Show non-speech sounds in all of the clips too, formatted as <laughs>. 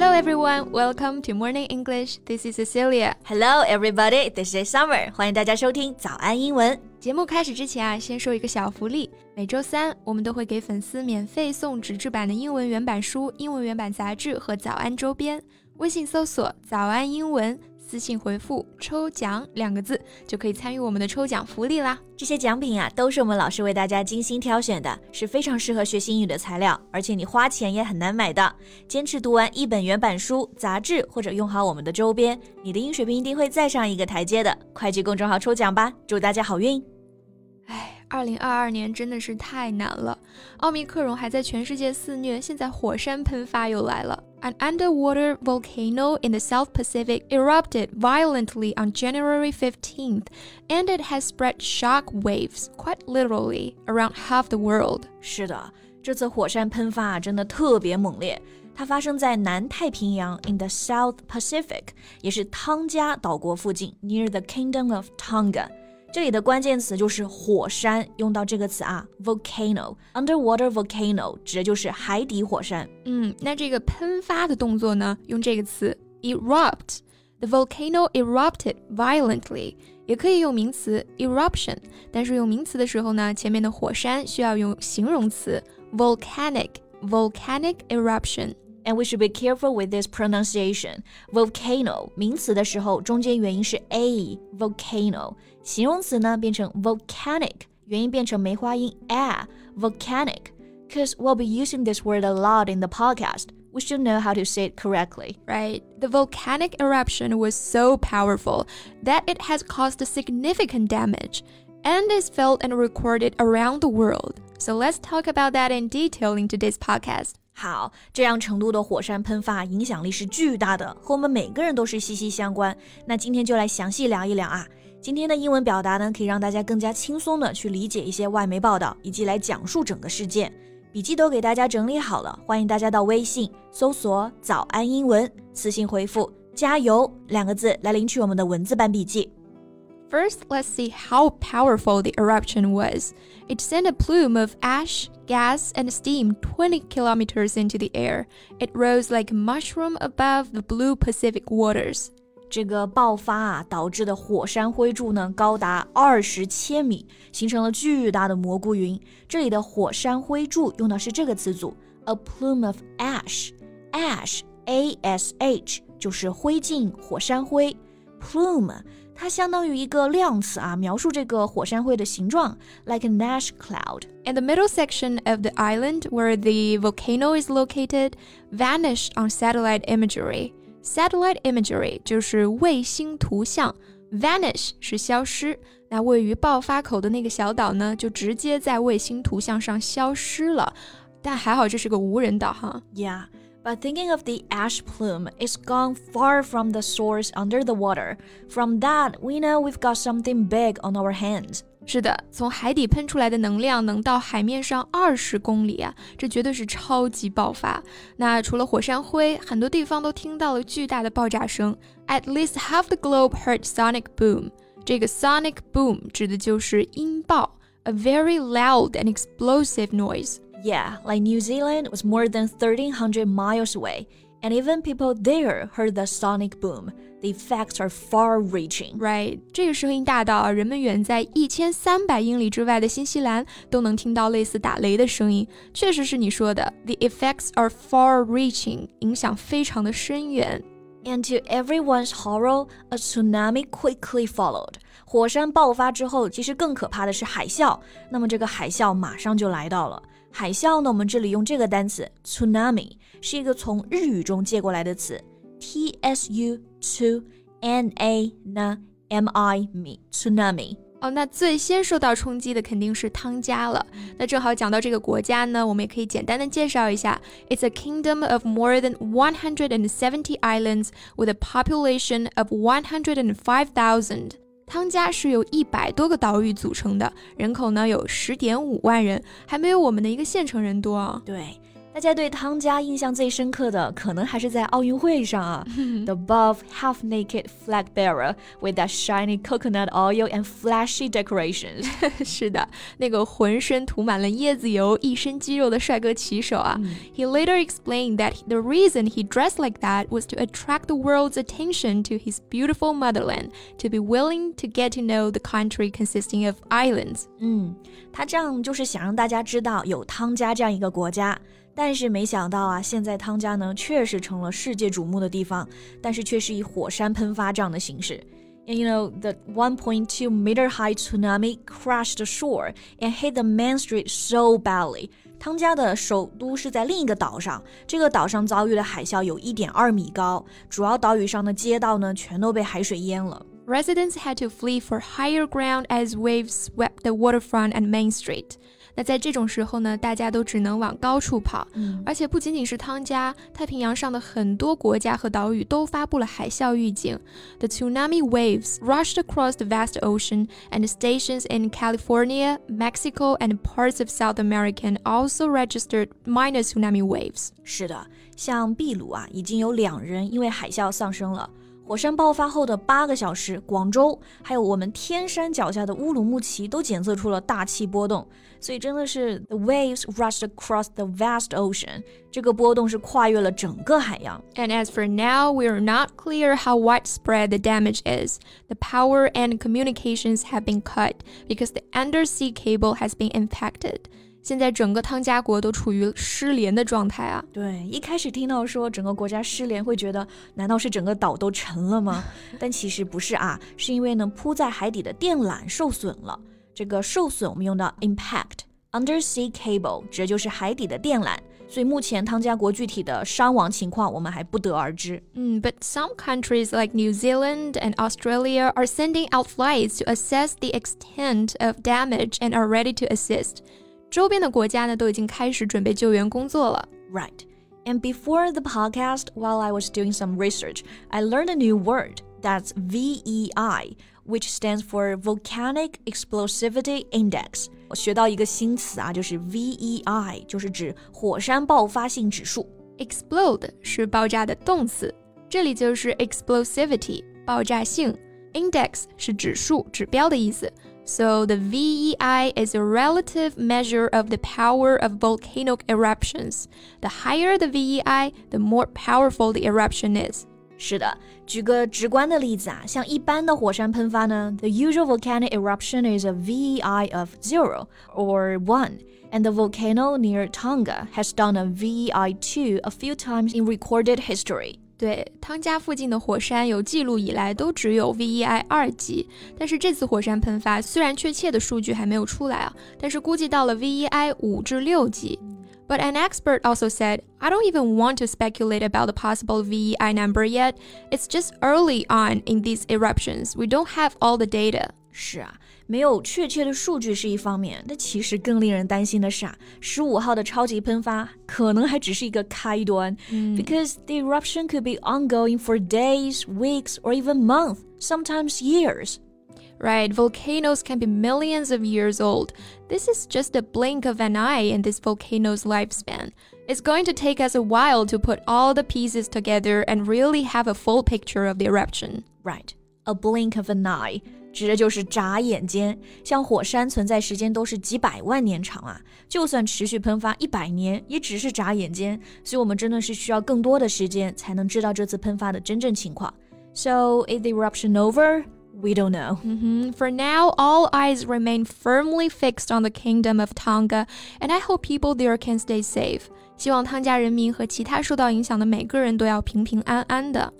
Hello everyone, welcome to Morning English. This is Cecilia. Hello everybody, this is Summer. 欢迎大家收听早安英文。节目开始之前啊，先说一个小福利。每周三我们都会给粉丝免费送纸质版的英文原版书、英文原版杂志和早安周边。微信搜索“早安英文”。私信回复“抽奖”两个字，就可以参与我们的抽奖福利啦！这些奖品啊，都是我们老师为大家精心挑选的，是非常适合学习英语的材料，而且你花钱也很难买的。坚持读完一本原版书、杂志，或者用好我们的周边，你的英语水平一定会再上一个台阶的。快去公众号抽奖吧，祝大家好运！哎，二零二二年真的是太难了，奥密克戎还在全世界肆虐，现在火山喷发又来了。An underwater volcano in the South Pacific erupted violently on January 15th, and it has spread shock waves, quite literally, around half the world. 是的，这次火山喷发真的特别猛烈。它发生在南太平洋 in the South Pacific，也是汤加岛国附近，near the Kingdom of Tonga。 这里的关键词就是火山，用到这个词啊，volcano，underwater volcano 指的就是海底火山。嗯，那这个喷发的动作呢，用这个词 erupt。The volcano erupted violently，也可以用名词 eruption，但是用名词的时候呢，前面的火山需要用形容词 volcanic，volcanic eruption。And we should be careful with this pronunciation. Volcano 名词的时候，中间元音是 a，volcano 形容词呢变成 volcanic，元音变成梅花音 a，volcanic. Because we'll be using this word a lot in the podcast. We should know how to say it correctly. Right. The volcanic eruption was so powerful that it has caused significant damage and is felt and recorded around the world. So let's talk about that in detail in today's podcast. 好，这样程度的火山喷发影响力是巨大的，和我们每个人都是息息相关。那今天就来详细聊一聊啊。今天的英文表达呢，可以让大家更加轻松的去理解一些外媒报道，以及来讲述整个事件。笔记都给大家整理好了，欢迎大家到微信搜索“早安英文”，私信回复“加油”两个字来领取我们的文字版笔记。First, let's see how powerful the eruption was. It sent a plume of ash, gas, and steam 20 kilometers into the air. It rose like a mushroom above the blue Pacific waters. 这个爆发啊导致的火山灰柱呢，高达二十千米，形成了巨大的蘑菇云。这里的火山灰柱用的是这个词组，a plume of ash，ash，a s h，就是灰烬、火山灰。 plume 它相当于一个量词啊，描述这个火山灰的形状，like an ash cloud. And the middle section of the island where the volcano is located vanished on satellite imagery. Satellite imagery 就是卫星图像，vanish 是消失。那位于爆发口的那个小岛呢，就直接在卫星图像上消失了。但还好这是个无人岛哈。Yeah. But thinking of the ash plume, it's gone far from the source under the water. From that, we know we've got something big on our hands. 是的，从海底喷出来的能量能到海面上二十公里啊，这绝对是超级爆发。那除了火山灰，很多地方都听到了巨大的爆炸声。At least half the globe heard sonic boom。这个 sonic boom 指的就是音爆，a very loud and explosive noise。 yeah, like New Zealand was more than 1,300 miles away, and even people there heard the sonic boom. The effects are far-reaching. Right，这个声音大到啊，人们远在一千三百英里之外的新西兰都能听到类似打雷的声音。确实是你说的，the effects are far-reaching，影响非常的深远。And to everyone's horror, a tsunami quickly followed. 火山爆发之后，其实更可怕的是海啸。那么这个海啸马上就来到了。 海啸呢，我们这里用这个单词 tsunami 是一个从日语中借过来的词，t s u t n a 呢 m i me tsunami。哦，那最先受到冲击的肯定是汤加了。那正好讲到这个国家呢，我们也可以简单的介绍一下。It's a kingdom of more than 170 islands with a population of 105,000. 汤加是由一百多个岛屿组成的，人口呢有十点五万人，还没有我们的一个县城人多啊。对，大家对汤加印象最深刻的，可能还是在奥运会上啊。The <laughs> buff, half-naked flag bearer with that shiny coconut oil and flashy decorations。是的，那个浑身涂满了椰子油、一身肌肉的帅哥旗手啊。He <laughs> later explained that the reason he dressed like that was to attract the world's attention to his beautiful motherland, to be willing to get to know the country consisting of islands。嗯，他这样就是想让大家知道有汤加这样一个国家。但是没想到啊，现在汤加呢确实成了世界瞩目的地方，但是却是以火山喷发这样的形式。And you know, the 1.2 meter high tsunami crashed the shore and hit the main street so badly. 汤加的首都是在另一个岛上，这个岛上遭遇了海啸，有一点二米高，主要岛屿上的街道呢全都被海水淹了。Residents had to flee for higher ground as waves swept the waterfront and Main Street. 那在这种时候呢，大家都只能往高处跑，嗯、而且不仅仅是汤加，太平洋上的很多国家和岛屿都发布了海啸预警。The tsunami waves rushed across the vast ocean, and stations in California, Mexico, and parts of South America also registered minor tsunami waves. 是的，像秘鲁啊，已经有两人因为海啸丧生了。火山爆发后的八个小时，广州还有我们天山脚下的乌鲁木齐都检测出了大气波动，所以真的是 the waves rushed across the vast ocean，这个波动是跨越了整个海洋。And as for now, we are not clear how widespread the damage is. The power and communications have been cut because the undersea cable has been impacted. 现在整个汤加国都处于失联的状态啊！对，一开始听到说整个国家失联，会觉得难道是整个岛都沉了吗？但其实不是啊，是因为呢铺在海底的电缆受损了。这个受损我们用到 impact undersea cable，指的就是海底的电缆。所以目前汤加国具体的伤亡情况我们还不得而知。嗯，But some countries like New Zealand and Australia are sending out flights to assess the extent of damage and are ready to assist. 周边的国家呢都已经开始准备救援工作了。Right. And before the podcast, while I was doing some research, I learned a new word. That's VEI, which stands for Volcanic Explosivity Index. 我学到一个新词啊，就是 VEI，就是指火山爆发性指数。Explode 是爆炸的动词，这里就是 explosivity 爆炸性，index 是指数、指标的意思。 so the VEI is a relative measure of the power of volcanic eruptions. The higher the VEI, the more powerful the eruption is. 是的，举个直观的例子啊，像一般的火山喷发呢，the usual volcanic eruption is a VEI of zero or one, and the volcano near Tonga has done a VEI two a few times in recorded history. 对，汤加附近的火山有记录以来都只有 VEI 二级，但是这次火山喷发虽然确切的数据还没有出来啊，但是估计到了 VEI 五至六级。But an expert also said, I don't even want to speculate about the possible VEI number yet. It's just early on in these eruptions. We don't have all the data. 是啊，没有确切的数据是一方面，但其实更令人担心的是啊，十五号的超级喷发可能还只是一个开端、嗯、，because the eruption could be ongoing for days, weeks, or even months, sometimes years. Right, volcanoes can be millions of years old. This is just a blink of an eye in this volcano's lifespan. It's going to take us a while to put all the pieces together and really have a full picture of the eruption. Right, a blink of an eye. 指的就是眨眼间，像火山存在时间都是几百万年长啊，就算持续喷发一百年，也只是眨眼间。所以，我们真的是需要更多的时间才能知道这次喷发的真正情况。So, is the eruption over? We don't know. Mm -hmm. For now, all eyes remain firmly fixed on the kingdom of Tonga, and I hope people there can stay safe. 希望汤加人民和其他受到影响的每个人都要平平安安的。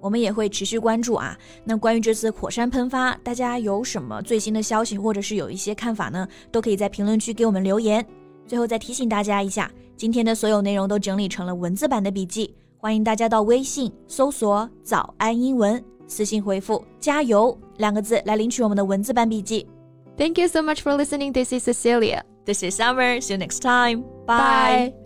我们也会持续关注啊。那关于这次火山喷发，大家有什么最新的消息，或者是有一些看法呢？都可以在评论区给我们留言。最后再提醒大家一下，今天的所有内容都整理成了文字版的笔记，欢迎大家到微信搜索“早安英文”，私信回复“加油”两个字来领取我们的文字版笔记。Thank you so much for listening. This is Cecilia. This is Summer. See you next time. Bye.